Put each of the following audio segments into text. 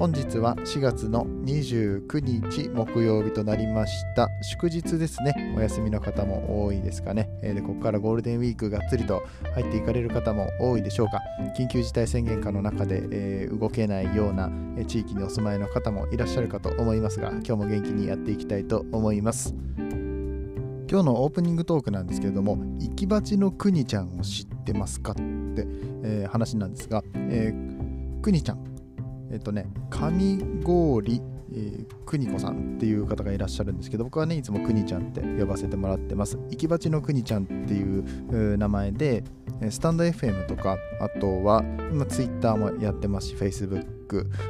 本日は4月の29日木曜日となりました。祝日ですね。お休みの方も多いですかね、えー、でここからゴールデンウィークがっつりと入っていかれる方も多いでしょうか。緊急事態宣言下の中で、えー、動けないような地域にお住まいの方もいらっしゃるかと思いますが今日も元気にやっていきたいと思います。今日のオープニングトークなんですけれども、イキバチのくにちゃんを知ってますかって、えー、話なんですが、えー、くにちゃん、えっ、とね、上郡えー、くにこさんっていう方がいらっしゃるんですけど僕はねいつもくにちゃんって呼ばせてもらってます。行き鉢のくにちゃんっていう名前でスタンド FM とかあとは今 Twitter もやってますし Facebook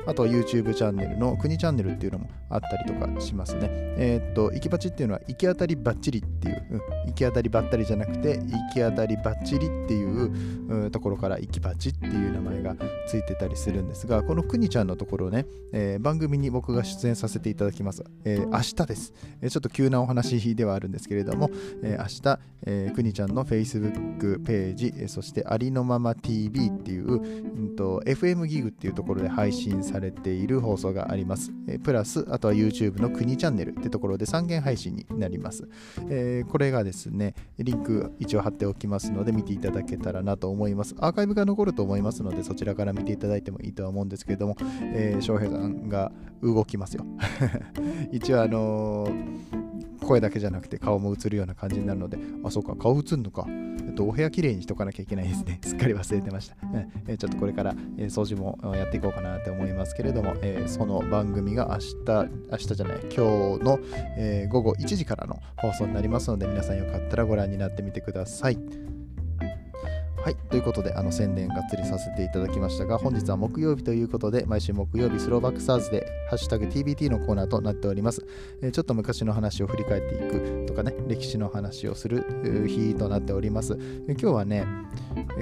あとは YouTube チャンネルの国チャンネルっていうのもあったりとかしますね。えー、っと、行きバチっていうのは行き当たりばっちりっていう、うん、行き当たりばったりじゃなくて、行き当たりばっちりっていう、ところから行きバチっていう名前がついてたりするんですが、この国ちゃんのところね、えー、番組に僕が出演させていただきます。えー、明日です、えー。ちょっと急なお話ではあるんですけれども、えー、明日、えー、国ちゃんの Facebook ページ、そしてありのまま TV っていう、うん、FM ギグっていうところで配配信されている放送があります。えー、プラス、あとは YouTube の国チャンネルってところで3元配信になります。えー、これがですね、リンク一応貼っておきますので見ていただけたらなと思います。アーカイブが残ると思いますので、そちらから見ていただいてもいいとは思うんですけれども、えー、翔平さんが動きますよ。一応あのー声だけじゃなくて顔も映るような感じになるので、あ、そうか、顔映るのか。えっと、お部屋きれいにしとかなきゃいけないですね。すっかり忘れてました。えちょっとこれから、え掃除もやっていこうかなって思いますけれども、えその番組が明日、明日じゃない、今日の、え午後1時からの放送になりますので、皆さんよかったらご覧になってみてください。はい。ということで、あの宣伝がっつりさせていただきましたが、本日は木曜日ということで、毎週木曜日スローバックサーズで、ハッシュタグ TBT のコーナーとなっております。えー、ちょっと昔の話を振り返っていくとかね、歴史の話をする日となっております。え今日はね、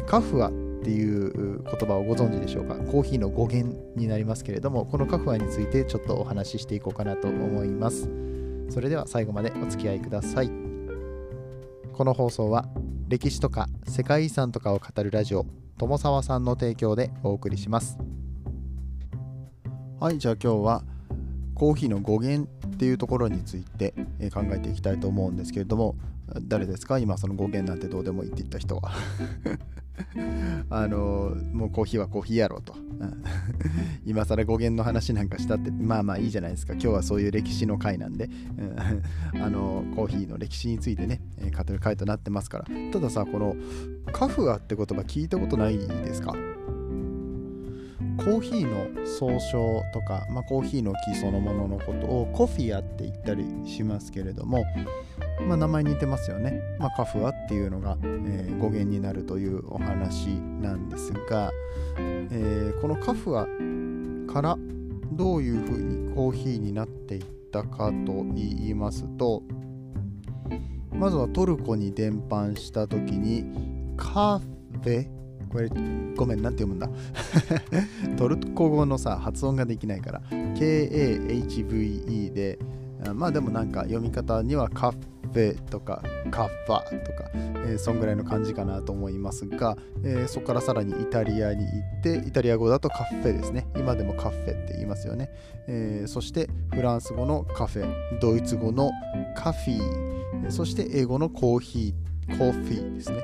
カフアっていう言葉をご存知でしょうか？コーヒーの語源になりますけれども、このカフアについてちょっとお話ししていこうかなと思います。それでは最後までお付き合いください。この放送は歴史とか世界遺産とかを語るラジオ友沢さんの提供でお送りします。はいじゃあ今日はコーヒーの語源っていうところについて考えていきたいと思うんですけれども誰ですか？今その語源なんてどうでもいいって言った人は。あのもうコーヒーはコーヒーやろうと。今更語源の話なんかしたってまあまあいいじゃないですか。今日はそういう歴史の回なんで、あのコーヒーの歴史についてね語る回となってますから。たださこのカフアって言葉聞いたことないですか？コーヒーの総称とか、まあ、コーヒーの木そのもののことをコフィアって言ったりしますけれども、まあ、名前似てますよね、まあ、カフアっていうのが、えー、語源になるというお話なんですが、えー、このカフアからどういうふうにコーヒーになっていったかと言いますとまずはトルコに伝播した時にカフェこれごめんなんて読むんだ。トルコ語のさ発音ができないから KAHVE でまあでもなんか読み方にはカフフェとかカッファとか、えー、そんぐらいの感じかなと思いますが、えー、そこからさらにイタリアに行ってイタリア語だとカフェですね。今でもカフェって言いますよね、えー、そしてフランス語のカフェ。ドイツ語のカフィそして英語のコーヒー。コーヒーですね。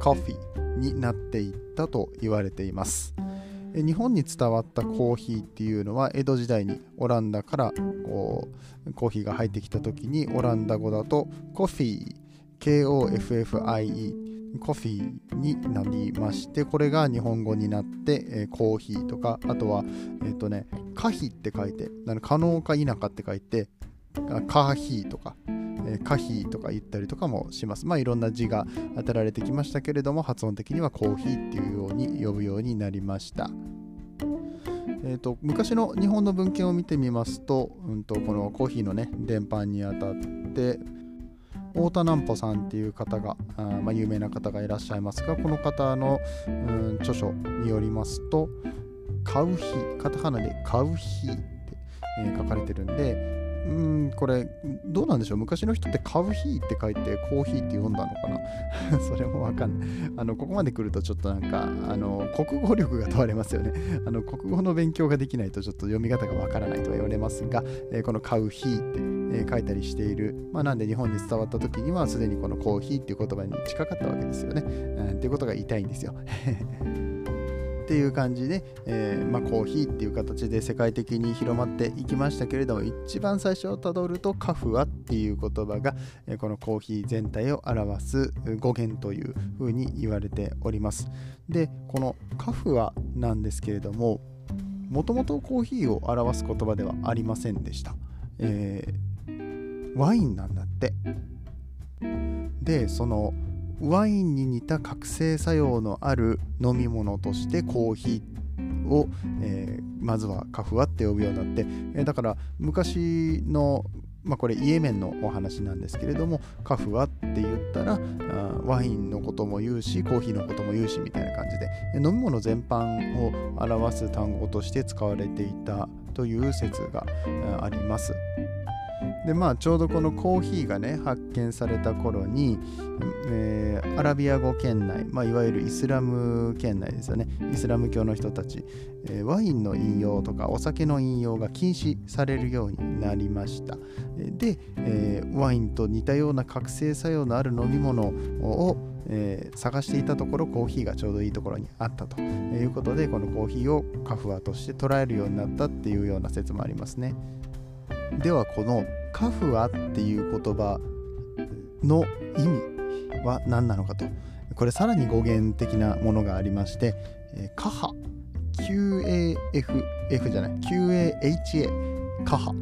カフィーになっていったと言われています。日本に伝わったコーヒーっていうのは江戸時代にオランダからこうコーヒーが入ってきた時にオランダ語だとコフィー KOFFIE コフィーになりましてこれが日本語になって、えー、コーヒーとかあとはえっ、ー、とね可否って書いて可能か否かって書いてカーヒーとか。え可否とか言ったりとかもします。まあいろんな字が当てられてきましたけれども発音的にはコーヒーっていうように呼ぶようになりました。えーと、昔の日本の文献を見てみますと,、うんと、このコーヒーのね伝播にあたって太田南穂さんっていう方があ、まあ、有名な方がいらっしゃいますがこの方の、うん、著書によりますと「買う日」カタカナで「買う日」って、えー、書かれてるんでうんこれどうなんでしょう？昔の人ってカウヒーって書いてコーヒーって読んだのかな？それもわかんない。あのここまで来るとちょっとなんかあの国語力が問われますよね。あの国語の勉強ができないとちょっと読み方がわからないとは言われますが、えー、このカウヒーって、えー、書いたりしている、まあ、なんで日本に伝わった時にはすでにこのコーヒーっていう言葉に近かったわけですよね、うん、っていうことが言いたいんですよ。っていう感じで、えー、まあ、コーヒーっていう形で世界的に広まっていきましたけれども一番最初をたどるとカフアっていう言葉が、えこのコーヒー全体を表す語源というふうに言われております。でこのカフアなんですけれどももともとコーヒーを表す言葉ではありませんでした、えー、ワインなんだって。でそのワインに似た覚醒作用のある飲み物としてコーヒーを、えー、まずはカフワって呼ぶようになって、えー、だから昔のまあ、これイエメンのお話なんですけれどもカフワって言ったらワインのことも言うしコーヒーのことも言うしみたいな感じで飲み物全般を表す単語として使われていたという説があります。でまあちょうどこのコーヒーがね発見された頃に、えー、アラビア語圏内、まあ、いわゆるイスラム圏内ですよね。イスラム教の人たち、えー、ワインの飲用とかお酒の飲用が禁止されるようになりました。で、えー、ワインと似たような覚醒作用のある飲み物をえー、探していたところコーヒーがちょうどいいところにあったと。いうことでこのコーヒーをカフアとして捉えるようになったっていうような説もありますね。ではこのカフアっていう言葉の意味は何なのかと。これさらに語源的なものがありまして、カハ QAFF じゃない QAHA カハっ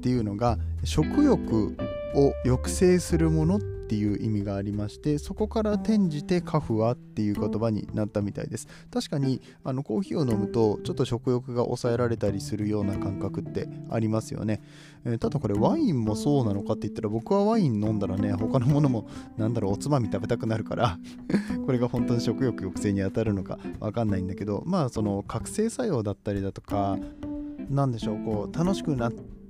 ていうのが食欲を抑制するものっっていう意味がありましてそこから転じてカフアっていう言葉になったみたいです。確かにあのコーヒーを飲むとちょっと食欲が抑えられたりするような感覚ってありますよね、えー、ただこれワインもそうなのかって言ったら僕はワイン飲んだらね他のものもなんだろうおつまみ食べたくなるから これが本当に食欲抑制に当たるのかわかんないんだけどまあその覚醒作用だったりだとか何でしょうこう楽しくなって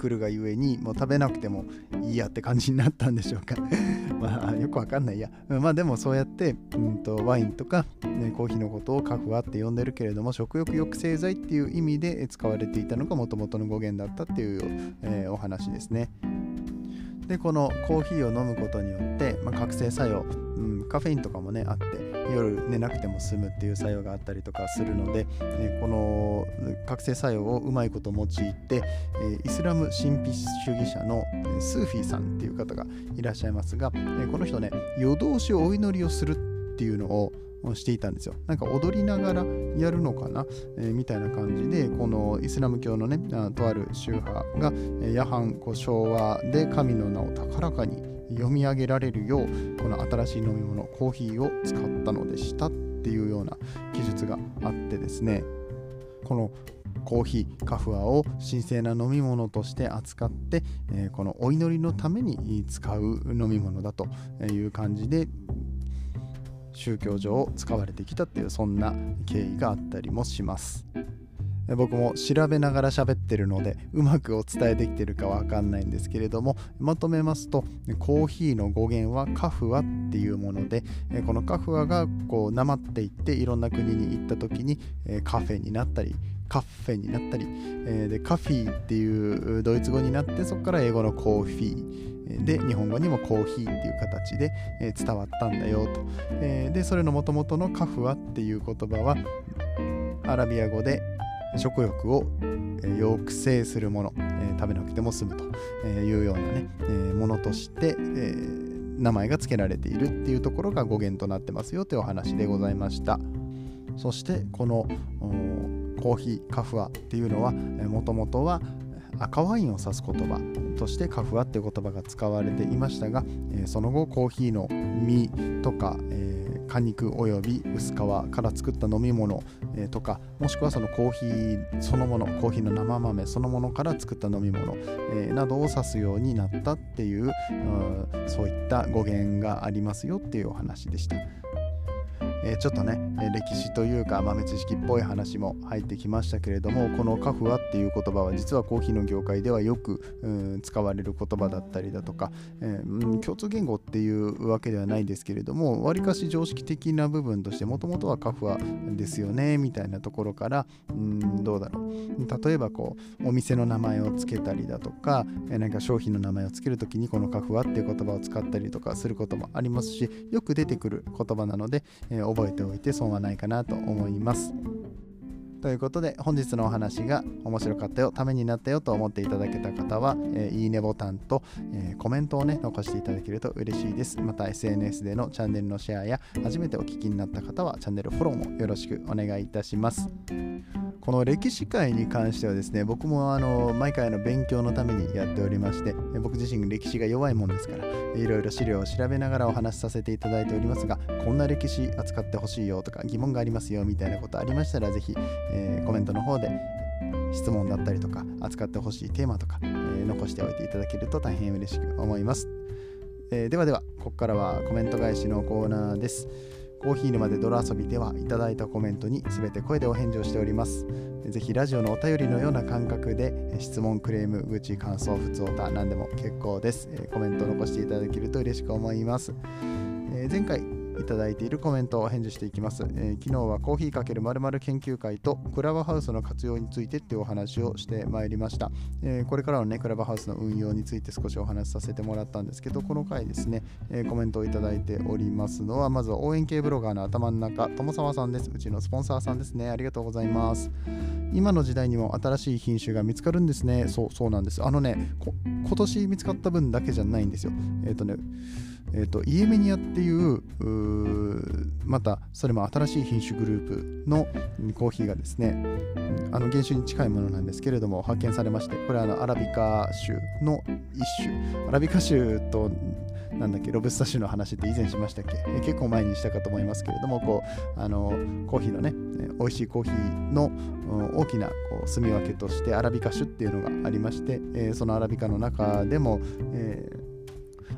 来るがゆえにもう食べなくてもいいやって感じになったんでしょうか。まあよくわかんないや。まあでもそうやって、うんと、ワインとか、ね、コーヒーのことをカフアって呼んでるけれども食欲抑制剤っていう意味で使われていたのがもともとの語源だったっていう、えー、お話ですね。でこのコーヒーを飲むことによって、まあ、覚醒作用、うん、カフェインとかもねあって夜寝なくても済むっていう作用があったりとかするので、えこの覚醒作用をうまいこと用いて、えイスラム神秘主義者のスーフィーさんっていう方がいらっしゃいますが、えこの人ね夜通しお祈りをするっていうのをしていたんですよ。なんか踊りながらやるのかな、えー、みたいな感じで、このイスラム教のね、あとある宗派が、夜半こう昭和で神の名を高らかに読み上げられるようこの新しい飲み物コーヒーを使ったのでしたっていうような記述があってですねこのコーヒーカフアを神聖な飲み物として扱って、えー、このお祈りのために使う飲み物だという感じで宗教上使われてきたっていうそんな経緯があったりもします。僕も調べながら喋ってるのでうまくお伝えできてるかわかんないんですけれどもまとめますとコーヒーの語源はカフアっていうものでこのカフアがこうなまっていっていろんな国に行った時にカフェになったりカフェになったりでカフィーっていうドイツ語になってそこから英語のコーヒーで日本語にもコーヒーっていう形で伝わったんだよと。でそれのもともとのカフアっていう言葉はアラビア語で食欲を抑制するもの、え食べなくても済むというようなね、えものとして、え名前が付けられているっていうところが語源となってますよというお話でございました。そしてこのコーヒーカフアっていうのはもともとは赤ワインを指す言葉としてカフアっていう言葉が使われていましたがえその後コーヒーの実とか、え果肉および薄皮から作った飲み物えー、とかもしくはそのコーヒーそのものコーヒーの生豆そのものから作った飲み物、えー、などを指すようになったっていう、うそういった語源がありますよっていうお話でした。えー、ちょっとね歴史というか豆知識っぽい話も入ってきましたけれどもこのカフワっていう言葉は実はコーヒーの業界ではよく、使われる言葉だったりだとか、えー、共通言語っていうわけではないですけれどもわりかし常識的な部分としてもともとはカフワですよねみたいなところから、うん、どうだろう。例えばこうお店の名前を付けたりだとか、えー、なんか商品の名前を付けるときにこのカフワっていう言葉を使ったりとかすることもありますしよく出てくる言葉なので、えー覚えておいて損はないかなと思います。ということで本日のお話が面白かったよためになったよと思っていただけた方は、えー、いいねボタンと、えー、コメントをね残していただけると嬉しいですまた SNS でのチャンネルのシェアや初めてお聞きになった方はチャンネルフォローもよろしくお願いいたしますこの歴史会に関してはですね僕もあの毎回の勉強のためにやっておりまして僕自身歴史が弱いもんですからいろいろ資料を調べながらお話しさせていただいておりますがこんな歴史扱ってほしいよとか疑問がありますよみたいなことありましたらぜひ、えー、コメントの方で質問だったりとか扱ってほしいテーマとか、えー、残しておいていただけると大変嬉しく思います、えー、ではではここからはコメント返しのコーナーです。コーヒー沼で泥遊びではいただいたコメントに全て声でお返事をしております。ぜひラジオのお便りのような感覚で質問、クレーム、愚痴、感想、普通歌、何でも結構です。コメント残していただけると嬉しく思います。前回いただいているコメントを返事していきます、えー、昨日はコーヒーかけるまる研究会とクラブハウスの活用についてっていうお話をしてまいりました、えー、これからのねクラブハウスの運用について少しお話しさせてもらったんですけどこの回ですね、え、コメントをいただいておりますのはまずは応援系ブロガーの頭の中友沢さんです。うちのスポンサーさんですね。ありがとうございます。今の時代にも新しい品種が見つかるんですね。そうそうなんです。あのね今年見つかった分だけじゃないんですよ。えっ、とねえーと、イエメニアっていうまたそれも新しい品種グループのコーヒーがですねあの原種に近いものなんですけれども発見されましてこれはあのアラビカ種の一種。アラビカ種となんだっけロブスタ種の話って以前しましたっけ？結構前にしたかと思いますけれどもこうあのコーヒーのね美味しいコーヒーの大きなこう住み分けとしてアラビカ種っていうのがありまして、えー、そのアラビカの中でも、えー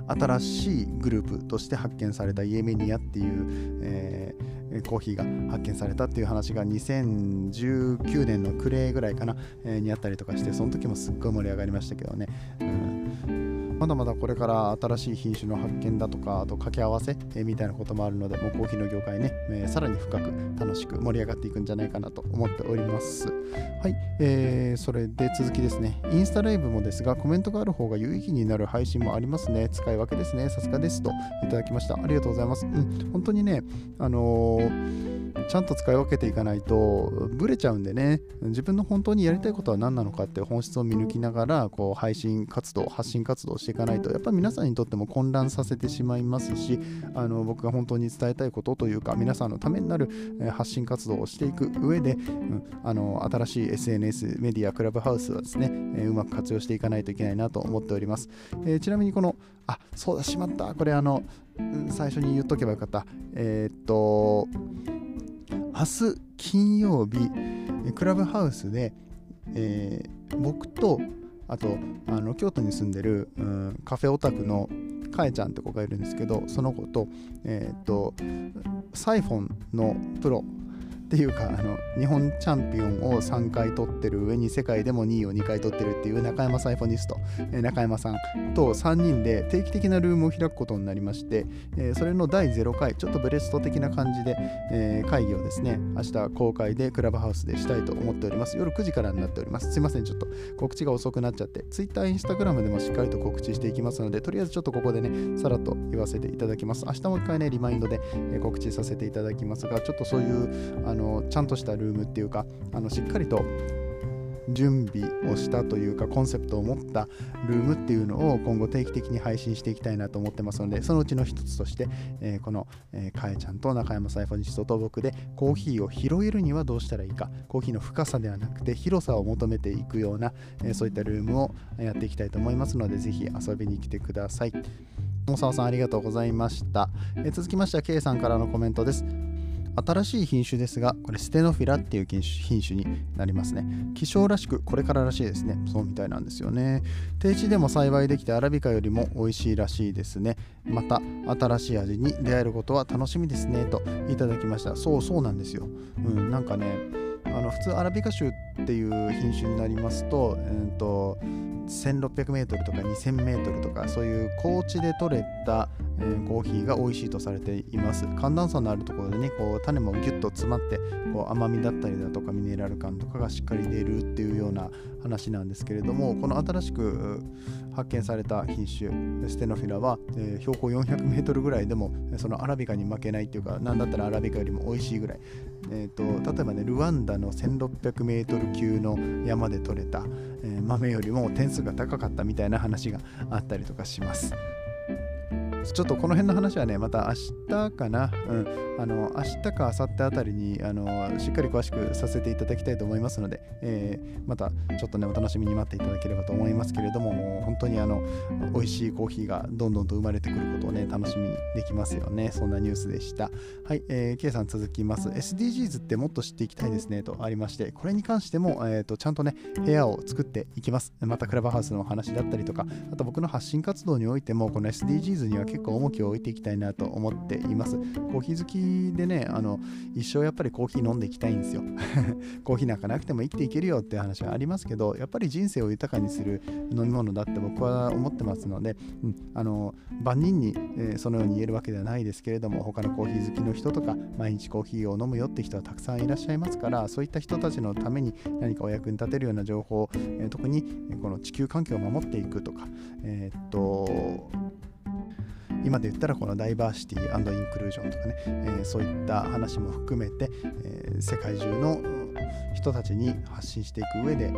新しいグループとして発見されたイエメニアっていう、えー、コーヒーが発見されたっていう話が2019年の暮れぐらいかな、えー、にあったりとかしてその時もすっごい盛り上がりましたけどね、うんまだまだこれから新しい品種の発見だとかあと掛け合わせ、えみたいなこともあるのでもうコーヒーの業界ね、え、さらに深く楽しく盛り上がっていくんじゃないかなと思っております。はい、えー、それで続きですね。インスタライブもですがコメントがある方が有意義になる配信もありますね。使い分けですね。さすがですといただきました。ありがとうございます。うん本当にねあのーちゃんと使い分けていかないとブレちゃうんでね。自分の本当にやりたいことは何なのかって本質を見抜きながらこう配信活動発信活動していかないとやっぱり皆さんにとっても混乱させてしまいますしあの僕が本当に伝えたいことというか皆さんのためになる発信活動をしていく上で、うん、あの新しい SNS メディアクラブハウスはですね、えうまく活用していかないといけないなと思っております、えー、ちなみにこのあそうだしまった。これあの最初に言っとけばよかった。えー、っと明日金曜日クラブハウスで、えー、僕とあとあの京都に住んでる、うん、カフェオタクのかえちゃんって子がいるんですけどその子と,、えーとサイフォンのプロていうかあの日本チャンピオンを3回取ってる上に世界でも2位を2回取ってるっていう中山サイフォニスト、え中山さんと3人で定期的なルームを開くことになりまして、えそれの第0回ちょっとブレスト的な感じで、え会議をですね明日公開でクラブハウスでしたいと思っております。夜9時からになっております。すいませんちょっと告知が遅くなっちゃって。Twitter、Instagram でもしっかりと告知していきますのでとりあえずちょっとここでねさらっと言わせていただきます。明日もう一回ねリマインドで告知させていただきますがちょっとそういうあののちゃんとしたルームっていうかあのしっかりと準備をしたというかコンセプトを持ったルームっていうのを今後定期的に配信していきたいなと思ってますのでそのうちの一つとして、えー、この、えー、かえちゃんと中山サイフォニストと僕でコーヒーを拾えるにはどうしたらいいかコーヒーの深さではなくて広さを求めていくような、えー、そういったルームをやっていきたいと思いますのでぜひ遊びに来てください。大沢さんありがとうございました、え続きましては K さんからのコメントです。新しい品種ですがこれステノフィラっていう品種になりますね。希少らしくこれかららしいですね。そうみたいなんですよね。低地でも栽培できてアラビカよりも美味しいらしいですね。また新しい味に出会えることは楽しみですね。といただきました。そうそうなんですよ。うんなんかねあの普通アラビカ種っっていう品種になりますと,、えーと、1600m とか 2000m とかそういう高地で採れた、えー、コーヒーが美味しいとされています。寒暖差のあるところでねこう種もギュッと詰まってこう甘みだったりだとかミネラル感とかがしっかり出るっていうような話なんですけれどもこの新しく発見された品種ステノフィラは、えー、標高 400m ぐらいでもそのアラビカに負けないっていうか何だったらアラビカよりも美味しいぐらい、えーと、例えばねルワンダの 1600m 級の山で採れた、えー、豆よりも点数が高かったみたいな話があったりとかします。ちょっとこの辺の話はね、また明日かな、うん、あの明日か明後日あたりにあのしっかり詳しくさせていただきたいと思いますので、えー、またちょっとね、お楽しみに待っていただければと思いますけれども、もう本当にあの美味しいコーヒーがどんどんと生まれてくることをね、楽しみにできますよね。そんなニュースでした。はい、えー、K さん続きます。SDGs ってもっと知っていきたいですねとありまして、これに関しても、えーと、ちゃんとね、部屋を作っていきます。またクラブハウスの話だったりとか、あと僕の発信活動においても、この SDGs には結構重きを置いていきたいなと思っています。コーヒー好きでね、あの一生やっぱりコーヒー飲んでいきたいんですよ。コーヒーなんかなくても生きていけるよっていう話はありますけど、やっぱり人生を豊かにする飲み物だって僕は思ってますので、うん、あの万人に、えー、そのように言えるわけではないですけれども、他のコーヒー好きの人とか、毎日コーヒーを飲むよって人はたくさんいらっしゃいますから、そういった人たちのために何かお役に立てるような情報、えー、特にこの地球環境を守っていくとか、えー、っと今で言ったらこのダイバーシティインクルージョンとかね、えー、そういった話も含めて、えー、世界中の人たちに発信していく上で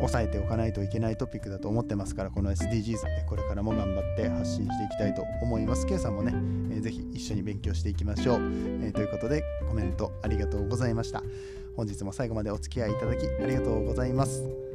押さえておかないといけないトピックだと思ってますからこの SDGs これからも頑張って発信していきたいと思います。K さんもね、えー、ぜひ一緒に勉強していきましょう、えー、ということでコメントありがとうございました。本日も最後までお付き合いいただきありがとうございます。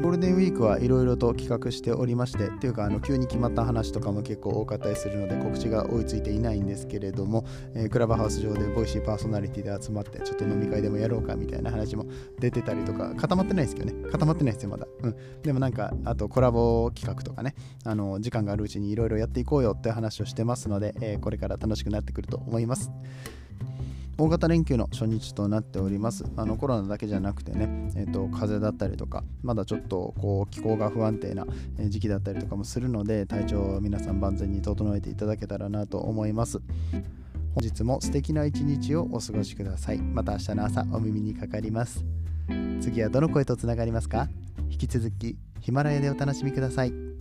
ゴールデンウィークはいろいろと企画しておりましてっていうかあの急に決まった話とかも結構多かったりするので告知が追いついていないんですけれども、えー、クラブハウス上でボイシーパーソナリティで集まってちょっと飲み会でもやろうかみたいな話も出てたりとか固まってないですけどね。固まってないですよまだ、うん、でもなんかあとコラボ企画とかね。あの時間があるうちにいろいろやっていこうよって話をしてますので、えー、これから楽しくなってくると思います。大型連休の初日となっております。あのコロナだけじゃなくてね、えーと、風邪だったりとか、まだちょっとこう気候が不安定な時期だったりとかもするので、体調を皆さん万全に整えていただけたらなと思います。本日も素敵な一日をお過ごしください。また明日の朝お耳にかかります。次はどの声とつながりますか？引き続きヒマラヤでお楽しみください。